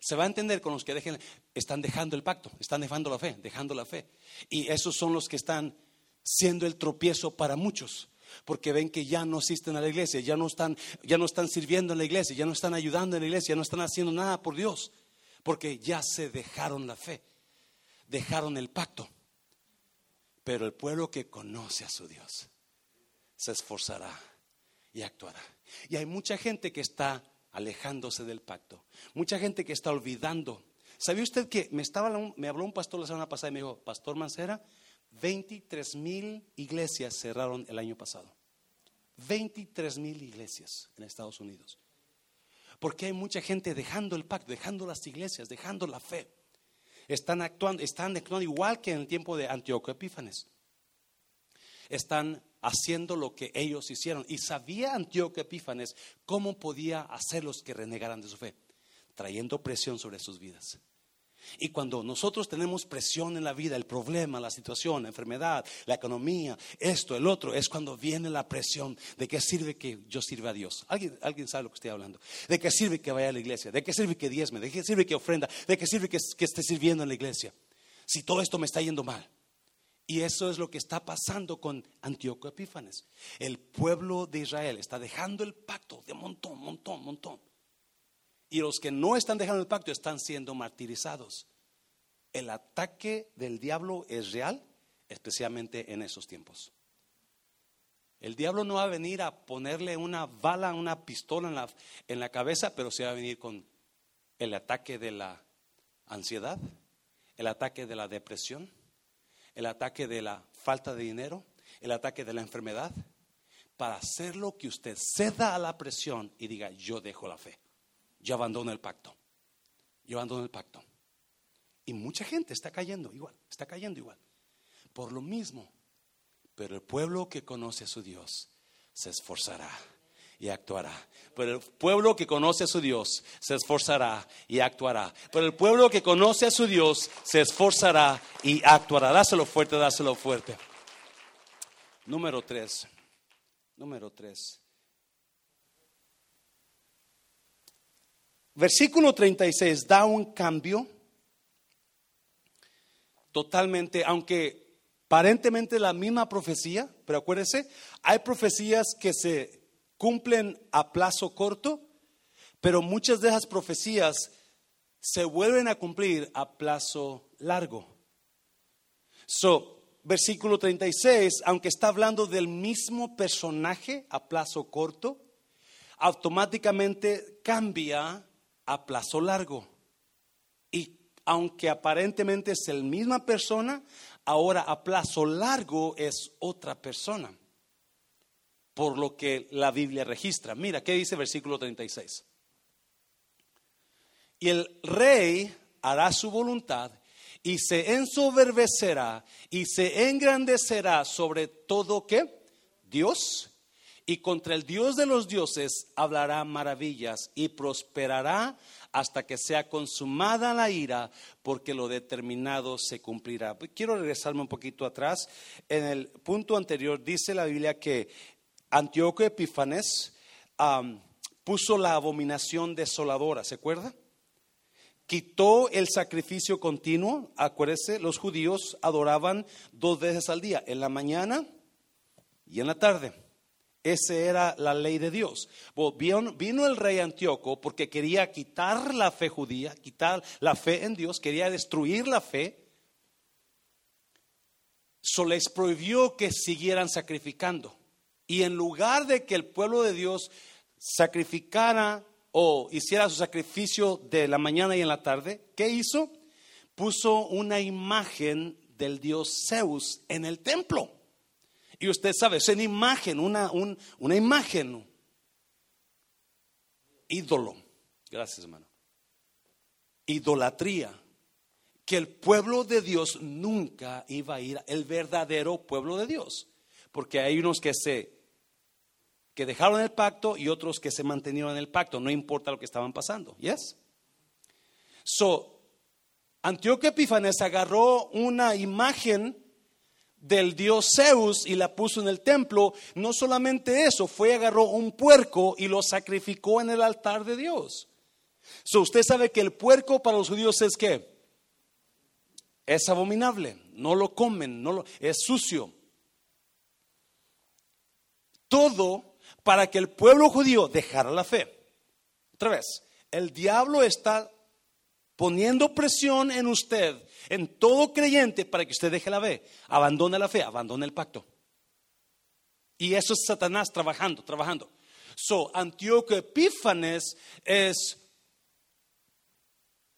Se va a entender con los que dejen, están dejando el pacto, están dejando la fe, dejando la fe. Y esos son los que están siendo el tropiezo para muchos, porque ven que ya no asisten a la iglesia, ya no están, ya no están sirviendo en la iglesia, ya no están ayudando en la iglesia, ya no están haciendo nada por Dios, porque ya se dejaron la fe, dejaron el pacto. Pero el pueblo que conoce a su Dios se esforzará y actuará. Y hay mucha gente que está alejándose del pacto. Mucha gente que está olvidando. ¿Sabía usted que me, estaba, me habló un pastor la semana pasada y me dijo, Pastor Mancera, 23 mil iglesias cerraron el año pasado. 23 mil iglesias en Estados Unidos. Porque hay mucha gente dejando el pacto, dejando las iglesias, dejando la fe. Están actuando, están actuando igual que en el tiempo de Antíoco Epífanes. Están haciendo lo que ellos hicieron. Y sabía Antíoco Epífanes cómo podía hacerlos que renegaran de su fe, trayendo presión sobre sus vidas. Y cuando nosotros tenemos presión en la vida, el problema, la situación, la enfermedad, la economía, esto, el otro, es cuando viene la presión de qué sirve que yo sirva a Dios. ¿Alguien, alguien sabe lo que estoy hablando. De qué sirve que vaya a la iglesia, de qué sirve que diezme, de qué sirve que ofrenda, de qué sirve que, que esté sirviendo en la iglesia. Si todo esto me está yendo mal. Y eso es lo que está pasando con Antíoco Epífanes. El pueblo de Israel está dejando el pacto de montón, montón, montón. Y los que no están dejando el pacto están siendo martirizados. El ataque del diablo es real, especialmente en esos tiempos. El diablo no va a venir a ponerle una bala, una pistola en la, en la cabeza, pero se va a venir con el ataque de la ansiedad, el ataque de la depresión el ataque de la falta de dinero, el ataque de la enfermedad, para hacer lo que usted ceda a la presión y diga, yo dejo la fe, yo abandono el pacto, yo abandono el pacto. Y mucha gente está cayendo igual, está cayendo igual. Por lo mismo, pero el pueblo que conoce a su Dios se esforzará y actuará. Pero el pueblo que conoce a su Dios se esforzará y actuará. Pero el pueblo que conoce a su Dios se esforzará y actuará. Dáselo fuerte, dáselo fuerte. Número tres. Número tres. Versículo 36 da un cambio totalmente, aunque aparentemente la misma profecía, pero acuérdese, hay profecías que se cumplen a plazo corto, pero muchas de esas profecías se vuelven a cumplir a plazo largo. So, versículo 36, aunque está hablando del mismo personaje a plazo corto, automáticamente cambia a plazo largo. Y aunque aparentemente es la misma persona, ahora a plazo largo es otra persona por lo que la Biblia registra. Mira, ¿qué dice versículo 36? Y el rey hará su voluntad y se ensoberbecerá y se engrandecerá sobre todo que Dios y contra el Dios de los dioses hablará maravillas y prosperará hasta que sea consumada la ira, porque lo determinado se cumplirá. Quiero regresarme un poquito atrás. En el punto anterior dice la Biblia que Antíoco Epífanes puso la abominación desoladora, ¿se acuerda? Quitó el sacrificio continuo, acuérdese, los judíos adoraban dos veces al día, en la mañana y en la tarde. Esa era la ley de Dios. Vino, el rey Antíoco porque quería quitar la fe judía, quitar la fe en Dios, quería destruir la fe. So les prohibió que siguieran sacrificando. Y en lugar de que el pueblo de Dios sacrificara o hiciera su sacrificio de la mañana y en la tarde, ¿qué hizo? Puso una imagen del dios Zeus en el templo. Y usted sabe, es una imagen, una, una imagen. Ídolo. Gracias, hermano. Idolatría. Que el pueblo de Dios nunca iba a ir, el verdadero pueblo de Dios. Porque hay unos que se que dejaron el pacto y otros que se mantenieron en el pacto, no importa lo que estaban pasando. Yes? So, Antioquio Epifanes agarró una imagen del dios Zeus y la puso en el templo, no solamente eso, fue agarró un puerco y lo sacrificó en el altar de Dios. So, usted sabe que el puerco para los judíos es que es abominable, no lo comen, no lo, es sucio. Todo para que el pueblo judío dejara la fe. Otra vez, el diablo está poniendo presión en usted, en todo creyente, para que usted deje la fe, abandone la fe, abandone el pacto. Y eso es Satanás trabajando, trabajando. So, Antíoco Epífanes es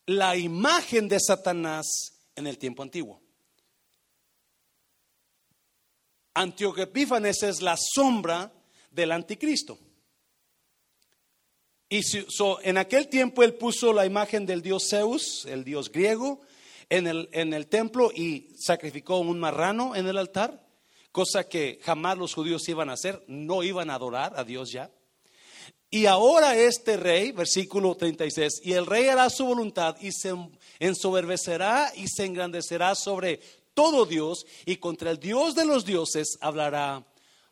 la imagen de Satanás en el tiempo antiguo. Antíoco Epífanes es la sombra del anticristo. Y en aquel tiempo él puso la imagen del dios Zeus, el dios griego, en el, en el templo y sacrificó un marrano en el altar, cosa que jamás los judíos iban a hacer, no iban a adorar a Dios ya. Y ahora este rey, versículo 36, y el rey hará su voluntad y se ensoberbecerá y se engrandecerá sobre todo Dios y contra el Dios de los dioses hablará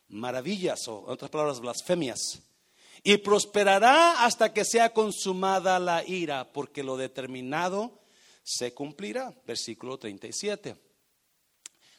maravillas o en otras palabras blasfemias y prosperará hasta que sea consumada la ira, porque lo determinado se cumplirá. Versículo 37.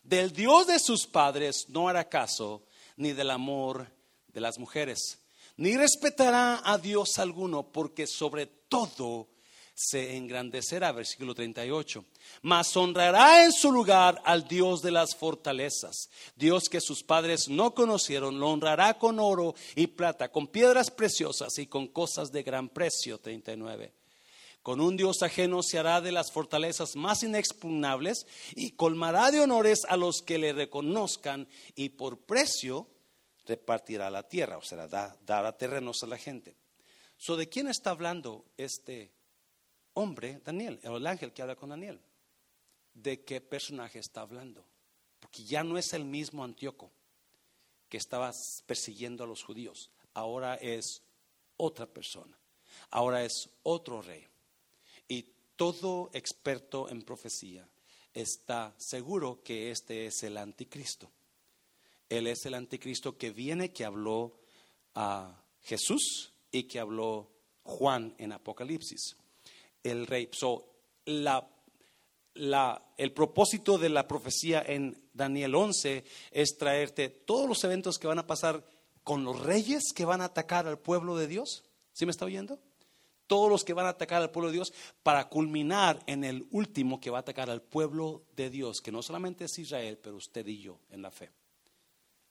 Del Dios de sus padres no hará caso, ni del amor de las mujeres, ni respetará a Dios alguno, porque sobre todo se engrandecerá, versículo 38. Mas honrará en su lugar al Dios de las fortalezas, Dios que sus padres no conocieron, lo honrará con oro y plata, con piedras preciosas y con cosas de gran precio, 39. Con un Dios ajeno se hará de las fortalezas más inexpugnables y colmará de honores a los que le reconozcan y por precio repartirá la tierra, o sea, dará terrenos a la gente. So, ¿De quién está hablando este hombre, Daniel, el ángel que habla con Daniel. ¿De qué personaje está hablando? Porque ya no es el mismo Antíoco que estaba persiguiendo a los judíos. Ahora es otra persona. Ahora es otro rey. Y todo experto en profecía está seguro que este es el anticristo. Él es el anticristo que viene, que habló a Jesús y que habló Juan en Apocalipsis el rey. la, el propósito de la profecía en Daniel 11 es traerte todos los eventos que van a pasar con los reyes que van a atacar al pueblo de Dios. ¿Sí me está oyendo? Todos los que van a atacar al pueblo de Dios para culminar en el último que va a atacar al pueblo de Dios, que no solamente es Israel, pero usted y yo en la fe.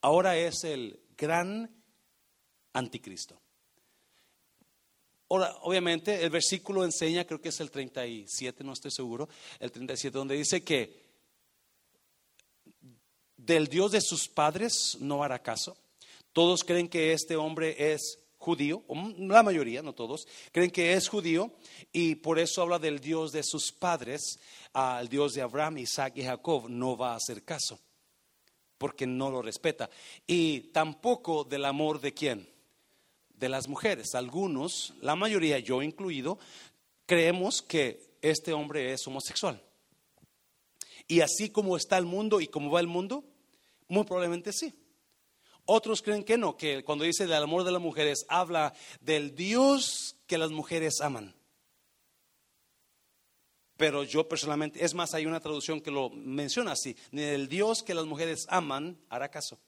Ahora es el gran anticristo. Ahora, obviamente, el versículo enseña, creo que es el 37, no estoy seguro, el 37, donde dice que del Dios de sus padres no hará caso. Todos creen que este hombre es judío, la mayoría, no todos, creen que es judío y por eso habla del Dios de sus padres, al Dios de Abraham, Isaac y Jacob, no va a hacer caso, porque no lo respeta. Y tampoco del amor de quién? De las mujeres. Algunos, la mayoría, yo incluido, creemos que este hombre es homosexual. Y así como está el mundo y como va el mundo, muy probablemente sí. Otros creen que no, que cuando dice del amor de las mujeres, habla del Dios que las mujeres aman. Pero yo personalmente, es más, hay una traducción que lo menciona así, ni del Dios que las mujeres aman hará caso.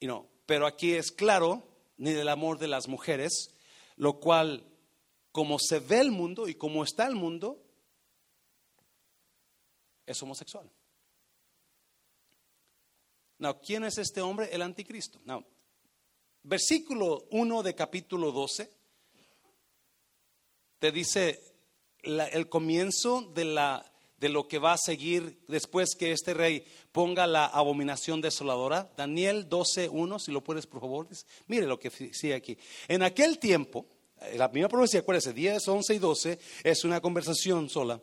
Y no, pero aquí es claro, ni del amor de las mujeres, lo cual, como se ve el mundo y como está el mundo, es homosexual. Now, ¿quién es este hombre? El anticristo. Now, versículo 1 de capítulo 12 te dice el comienzo de, la, de lo que va a seguir después que este rey ponga la abominación desoladora. Daniel 12, 1, si lo puedes por favor. Mire lo que sigue aquí. En aquel tiempo, la misma profecía, acuérdese, 10, 11 y 12 es una conversación sola.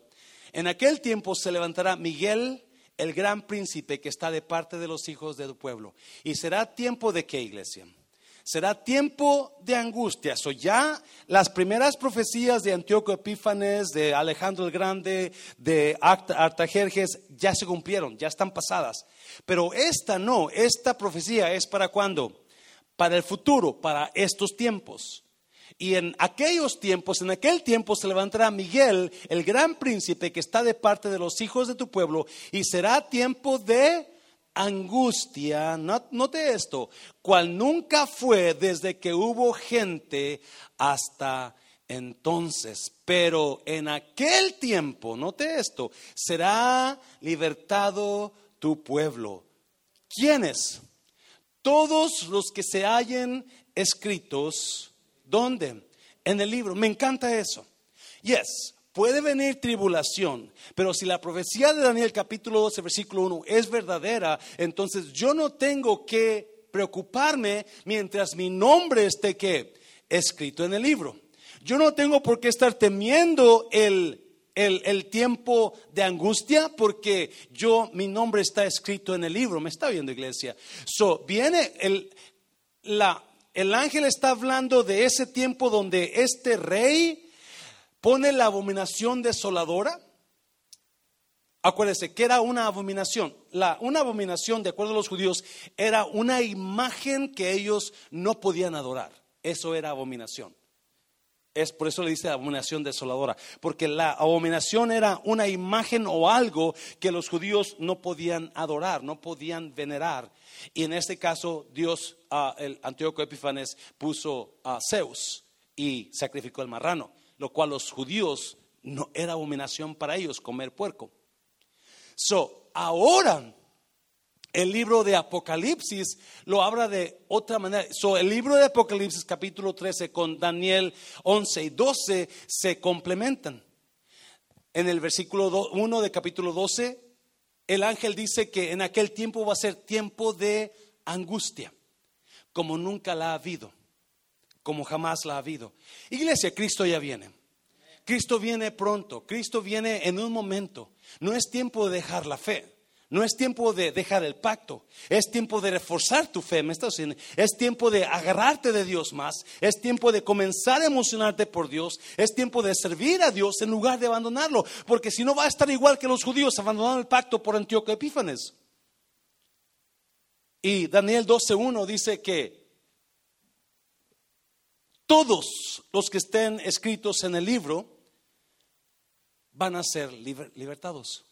En aquel tiempo se levantará Miguel, el gran príncipe que está de parte de los hijos de tu pueblo. Y será tiempo de qué, iglesia? Será tiempo de angustia. O ya las primeras profecías de Antíoco Epífanes, de Alejandro el Grande, de Artajerjes, ya se cumplieron, ya están pasadas. Pero esta no, esta profecía es para cuándo? Para el futuro, para estos tiempos. Y en aquellos tiempos, en aquel tiempo se levantará Miguel, el gran príncipe que está de parte de los hijos de tu pueblo, y será tiempo de angustia, note esto, cual nunca fue desde que hubo gente hasta entonces. Pero en aquel tiempo, note esto, será libertado tu pueblo. ¿Quiénes? Todos los que se hallen escritos ¿Dónde? En el libro. Me encanta eso. Yes, puede venir tribulación, pero si la profecía de Daniel capítulo 12, versículo 1 es verdadera, entonces yo no tengo que preocuparme mientras mi nombre esté que escrito en el libro. Yo no tengo por qué estar temiendo el, el, tiempo de angustia porque yo, mi nombre está escrito en el libro. ¿Me está viendo, iglesia? So, viene el, la, el ángel está hablando de ese tiempo donde este rey pone la abominación desoladora. Acuérdese que era una abominación. La, una abominación, de acuerdo a los judíos, era una imagen que ellos no podían adorar. Eso era abominación. Es por eso le dice abominación desoladora, porque la abominación era una imagen o algo que los judíos no podían adorar, no podían venerar. Y en este caso, Dios, uh, el Antíoco Epifanes, puso a Zeus y sacrificó el marrano, lo cual los judíos no era abominación para ellos comer puerco. So, ahora el libro de Apocalipsis lo habla de otra manera. So, el libro de Apocalipsis capítulo 13 con Daniel 11 y 12 se complementan. En el versículo 1 de capítulo 12, el ángel dice que en aquel tiempo va a ser tiempo de angustia, como nunca la ha habido, como jamás la ha habido. Iglesia, Cristo ya viene. Cristo viene pronto, Cristo viene en un momento. No es tiempo de dejar la fe. No es tiempo de dejar el pacto, es tiempo de reforzar tu fe, ¿me estás diciendo? Es tiempo de agarrarte de Dios más, es tiempo de comenzar a emocionarte por Dios, es tiempo de servir a Dios en lugar de abandonarlo, porque si no va a estar igual que los judíos abandonaron el pacto por Antíoco Epífanes. Y Daniel 12.1 dice que todos los que estén escritos en el libro van a ser libertados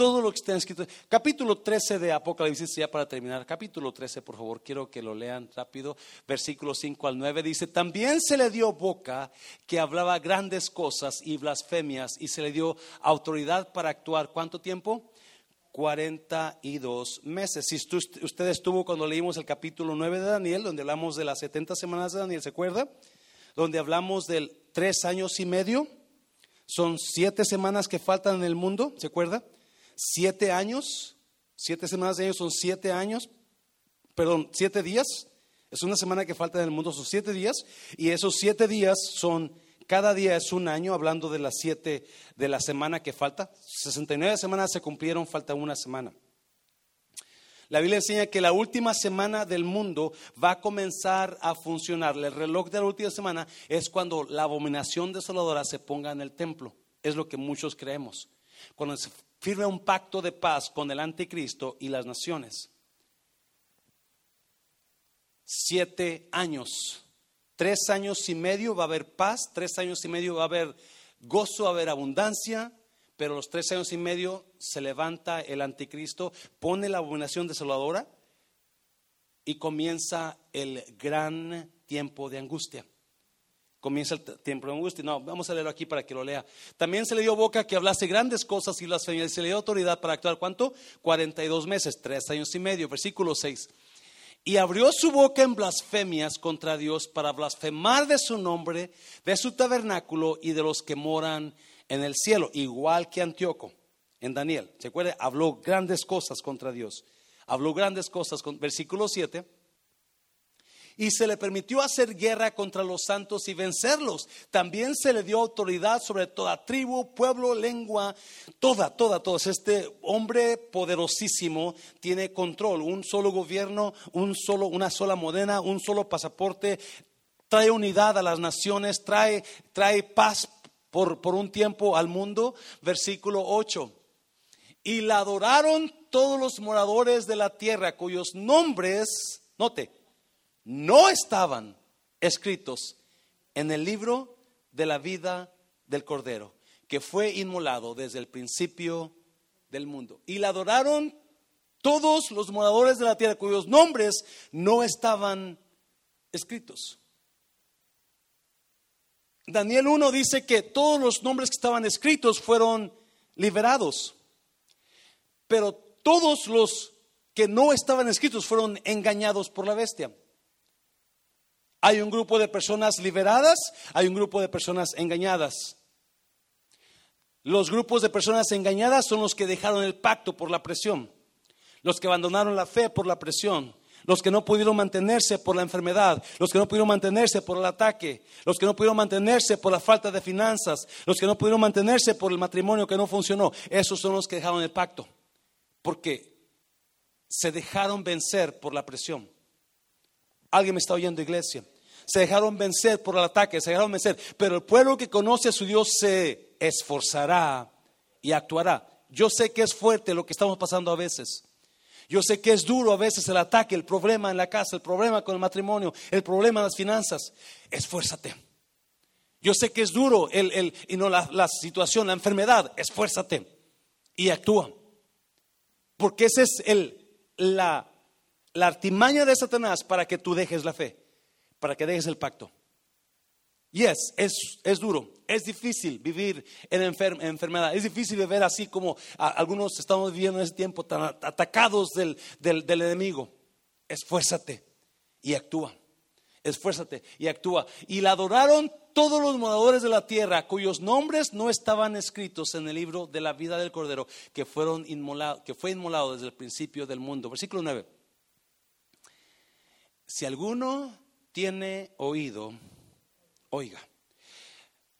todo lo que está escrito. Capítulo 13 de Apocalipsis, ya para terminar, capítulo 13, por favor, quiero que lo lean rápido. Versículo 5 al 9 dice, también se le dio boca que hablaba grandes cosas y blasfemias y se le dio autoridad para actuar. ¿Cuánto tiempo? 42 meses. Si usted estuvo cuando leímos el capítulo 9 de Daniel, donde hablamos de las 70 semanas de Daniel, ¿se acuerda? Donde hablamos del tres años y medio. Son siete semanas que faltan en el mundo, ¿se acuerda? siete años, siete semanas de años son siete años, perdón, siete días. Es una semana que falta en el mundo, son siete días. Y esos siete días son, cada día es un año, hablando de las siete de la semana que falta. 69 semanas se cumplieron, falta una semana. La Biblia enseña que la última semana del mundo va a comenzar a funcionar. El reloj de la última semana es cuando la abominación desoladora se ponga en el templo. Es lo que muchos creemos. Cuando se firme un pacto de paz con el anticristo y las naciones. Siete años, tres años y medio va a haber paz, tres años y medio va a haber gozo, va a haber abundancia, pero los tres años y medio se levanta el anticristo, pone la abominación desoladora y comienza el gran tiempo de angustia. Comienza el tiempo de angustia. No, vamos a leerlo aquí para que lo lea. También se le dio boca que hablase grandes cosas y las y se le dio autoridad para actuar. ¿Cuánto? 42 meses, tres años y medio. Versículo 6. Y abrió su boca en blasfemias contra Dios para blasfemar de su nombre, de su tabernáculo y de los que moran en el cielo, igual que Antíoco en Daniel. ¿Se acuerda? Habló grandes cosas contra Dios. Habló grandes cosas. Versículo 7 y se le permitió hacer guerra contra los santos y vencerlos. También se le dio autoridad sobre toda tribu, pueblo, lengua, toda, toda, todos. Este hombre poderosísimo tiene control, un solo gobierno, un solo, una sola moneda, un solo pasaporte, trae unidad a las naciones, trae, trae paz por, por un tiempo al mundo. Versículo 8. Y la adoraron todos los moradores de la tierra, cuyos nombres, note, no estaban escritos en el libro de la vida del Cordero, que fue inmolado desde el principio del mundo. Y la adoraron todos los moradores de la tierra cuyos nombres no estaban escritos. Daniel 1 dice que todos los nombres que estaban escritos fueron liberados, pero todos los que no estaban escritos fueron engañados por la bestia. Hay un grupo de personas liberadas, hay un grupo de personas engañadas. Los grupos de personas engañadas son los que dejaron el pacto por la presión, los que abandonaron la fe por la presión, los que no pudieron mantenerse por la enfermedad, los que no pudieron mantenerse por el ataque, los que no pudieron mantenerse por la falta de finanzas, los que no pudieron mantenerse por el matrimonio que no funcionó. Esos son los que dejaron el pacto, porque se dejaron vencer por la presión. Alguien me está oyendo, iglesia. Se dejaron vencer por el ataque, se dejaron vencer. Pero el pueblo que conoce a su Dios se esforzará y actuará. Yo sé que es fuerte lo que estamos pasando a veces. Yo sé que es duro a veces el ataque, el problema en la casa, el problema con el matrimonio, el problema en las finanzas. Esfuérzate. Yo sé que es duro el, el y no la, la, situación, la enfermedad. Esfuérzate y actúa. Porque esa es el, la la artimaña de Satanás para que tú dejes la fe, para que dejes el pacto. Y es, es, duro, es difícil vivir en enfermedad, es difícil vivir así como algunos estamos viviendo en ese tiempo, tan atacados del, del, del enemigo. Esfuérzate y actúa, esfuérzate y actúa. Y la adoraron todos los moradores de la tierra cuyos nombres no estaban escritos en el libro de la vida del Cordero, que, fueron inmolado, que fue inmolado desde el principio del mundo. Versículo 9. Si alguno tiene oído, oiga.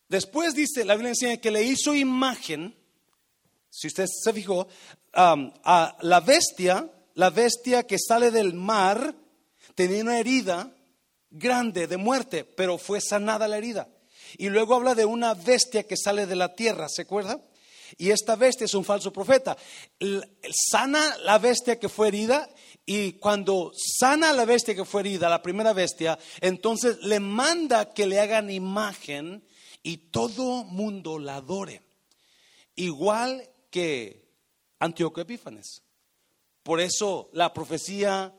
Después dice, la Biblia enseña que le hizo imagen, si usted se fijó, a la bestia, la bestia que sale del mar, tenía una herida grande de muerte, pero fue sanada la herida. Y luego habla de una bestia que sale de la tierra, ¿se acuerda? Y esta bestia es un falso profeta. Sana la bestia que fue herida y cuando sana la bestia que fue herida, la primera bestia, entonces le manda que le hagan imagen y todo mundo la adore. Igual que Antíoco Epífanes. Por eso la profecía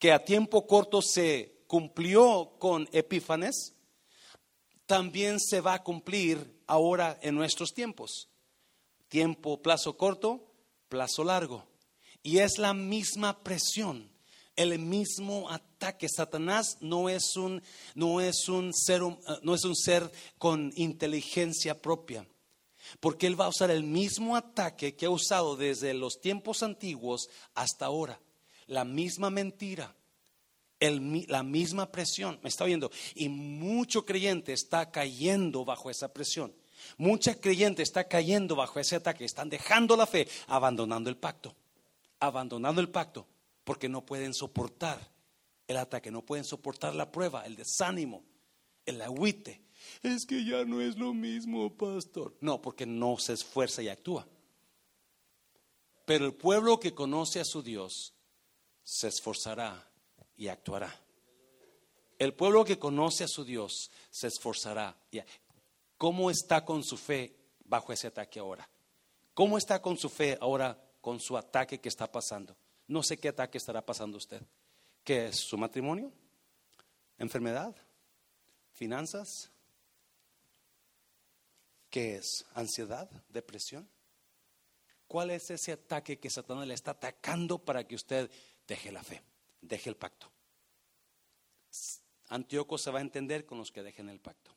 que a tiempo corto se cumplió con Epífanes, también se va a cumplir ahora en nuestros tiempos. Tiempo, plazo corto, plazo largo. Y es la misma presión, el mismo ataque. Satanás no es un, no es un, ser, no es un ser con inteligencia propia. Porque él va a usar el mismo ataque que ha usado desde los tiempos antiguos hasta ahora. La misma mentira, la misma presión. Me está viendo. Y mucho creyente está cayendo bajo esa presión. Mucha creyente está cayendo bajo ese ataque. Están dejando la fe, abandonando el pacto abandonando el pacto porque no pueden soportar el ataque, no pueden soportar la prueba, el desánimo, el agüite. Es que ya no es lo mismo, pastor. No, porque no se esfuerza y actúa. Pero el pueblo que conoce a su Dios se esforzará y actuará. El pueblo que conoce a su Dios se esforzará. ¿Cómo está con su fe bajo ese ataque ahora? ¿Cómo está con su fe ahora con su ataque que está pasando. No sé qué ataque estará pasando usted. ¿Qué es su matrimonio? ¿Enfermedad? ¿Finanzas? ¿Qué es? ¿Ansiedad? ¿Depresión? ¿Cuál es ese ataque que Satanás le está atacando para que usted deje la fe, deje el pacto? Antíoco se va a entender con los que dejen el pacto.